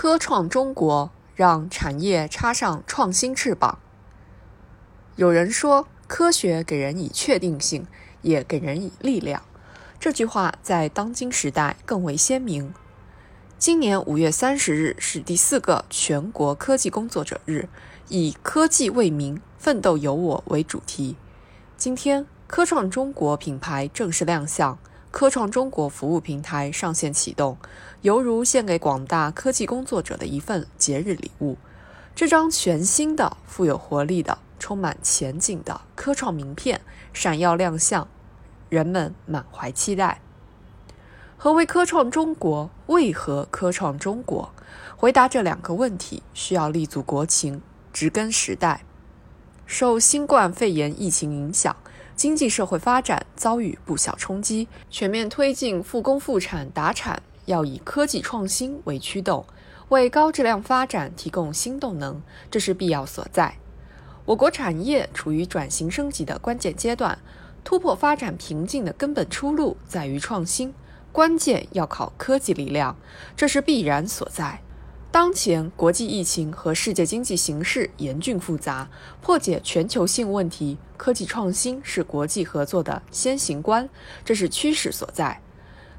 科创中国让产业插上创新翅膀。有人说，科学给人以确定性，也给人以力量。这句话在当今时代更为鲜明。今年五月三十日是第四个全国科技工作者日，以“科技为民，奋斗有我”为主题。今天，科创中国品牌正式亮相，科创中国服务平台上线启动，犹如献给广大科技工作者的一份节日礼物。这张全新的、富有活力的、充满前景的科创名片闪耀亮相，人们满怀期待。何为科创中国？为何科创中国？回答这两个问题，需要立足国情，植根时代。受新冠肺炎疫情影响，经济社会发展遭遇不小冲击，全面推进复工复产达产，要以科技创新为驱动，为高质量发展提供新动能，这是必要所在。我国产业处于转型升级的关键阶段，突破发展瓶颈的根本出路在于创新。关键要靠科技力量，这是必然所在。当前国际疫情和世界经济形势严峻复杂，破解全球性问题，科技创新是国际合作的先行官，这是趋势所在。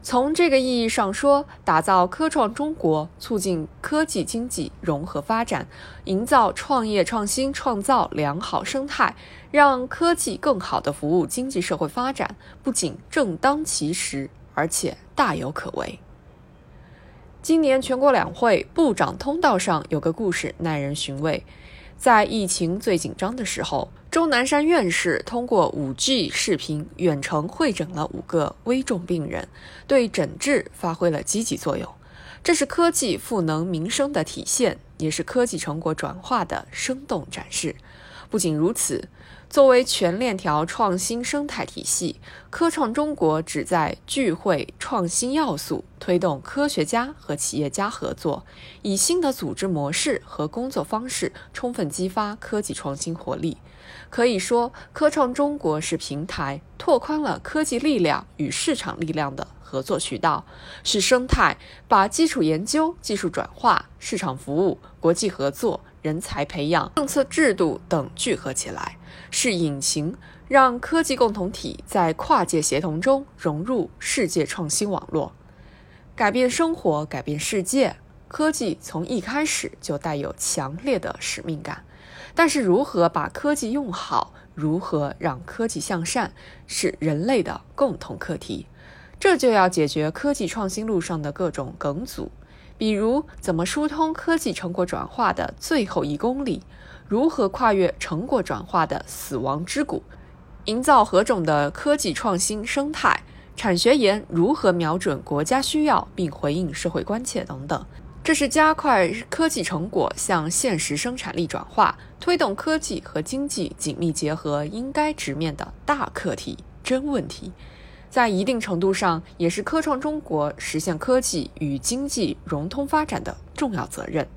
从这个意义上说，打造科创中国，促进科技经济融合发展，营造创业创新创造良好生态，让科技更好地服务经济社会发展，不仅正当其时。而且大有可为。今年全国两会部长通道上有个故事耐人寻味。在疫情最紧张的时候，钟南山院士通过 5G 视频远程会诊了五个危重病人，对诊治发挥了积极作用。这是科技赋能民生的体现，也是科技成果转化的生动展示。不仅如此。作为全链条创新生态体系，科创中国旨在聚会创新要素，推动科学家和企业家合作，以新的组织模式和工作方式，充分激发科技创新活力。可以说，科创中国是平台，拓宽了科技力量与市场力量的合作渠道；是生态，把基础研究、技术转化、市场服务、国际合作。人才培养、政策制度等聚合起来，是引擎，让科技共同体在跨界协同中融入世界创新网络，改变生活、改变世界。科技从一开始就带有强烈的使命感，但是如何把科技用好，如何让科技向善，是人类的共同课题。这就要解决科技创新路上的各种梗阻。比如，怎么疏通科技成果转化的最后一公里？如何跨越成果转化的死亡之谷？营造何种的科技创新生态？产学研如何瞄准国家需要并回应社会关切等等？这是加快科技成果向现实生产力转化、推动科技和经济紧密结合应该直面的大课题、真问题。在一定程度上，也是科创中国实现科技与经济融通发展的重要责任。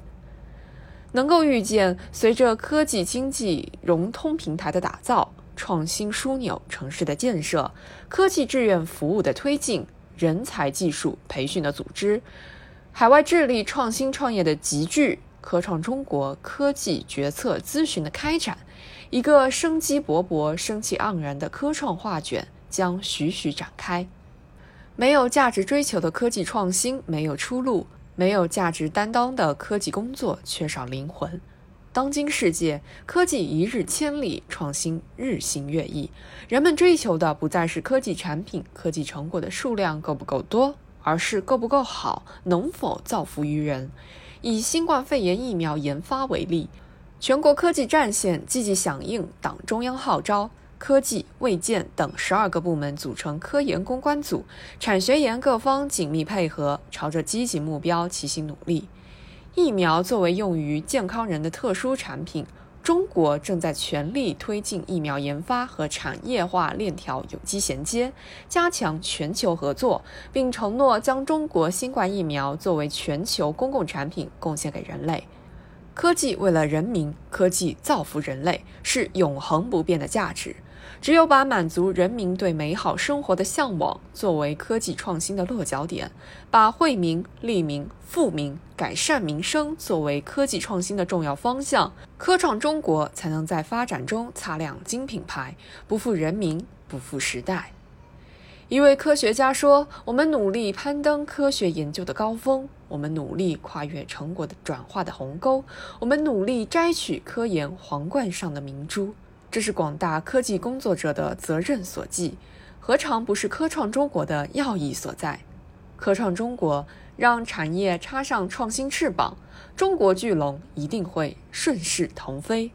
能够预见，随着科技经济融通平台的打造、创新枢纽城市的建设、科技志愿服务的推进、人才技术培训的组织、海外智力创新创业的集聚、科创中国科技决策咨询的开展，一个生机勃勃、生气盎然的科创画卷。将徐徐展开。没有价值追求的科技创新没有出路，没有价值担当的科技工作缺少灵魂。当今世界，科技一日千里，创新日新月异。人们追求的不再是科技产品、科技成果的数量够不够多，而是够不够好，能否造福于人。以新冠肺炎疫苗研发为例，全国科技战线积极响应党中央号召。科技、卫健等十二个部门组成科研攻关组，产学研各方紧密配合，朝着积极目标齐心努力。疫苗作为用于健康人的特殊产品，中国正在全力推进疫苗研发和产业化链条有机衔接，加强全球合作，并承诺将中国新冠疫苗作为全球公共产品贡献给人类。科技为了人民，科技造福人类，是永恒不变的价值。只有把满足人民对美好生活的向往作为科技创新的落脚点，把惠民、利民、富民、改善民生作为科技创新的重要方向，科创中国才能在发展中擦亮金品牌，不负人民，不负时代。一位科学家说：“我们努力攀登科学研究的高峰，我们努力跨越成果的转化的鸿沟，我们努力摘取科研皇冠上的明珠。这是广大科技工作者的责任所系，何尝不是科创中国的要义所在？科创中国让产业插上创新翅膀，中国巨龙一定会顺势腾飞。”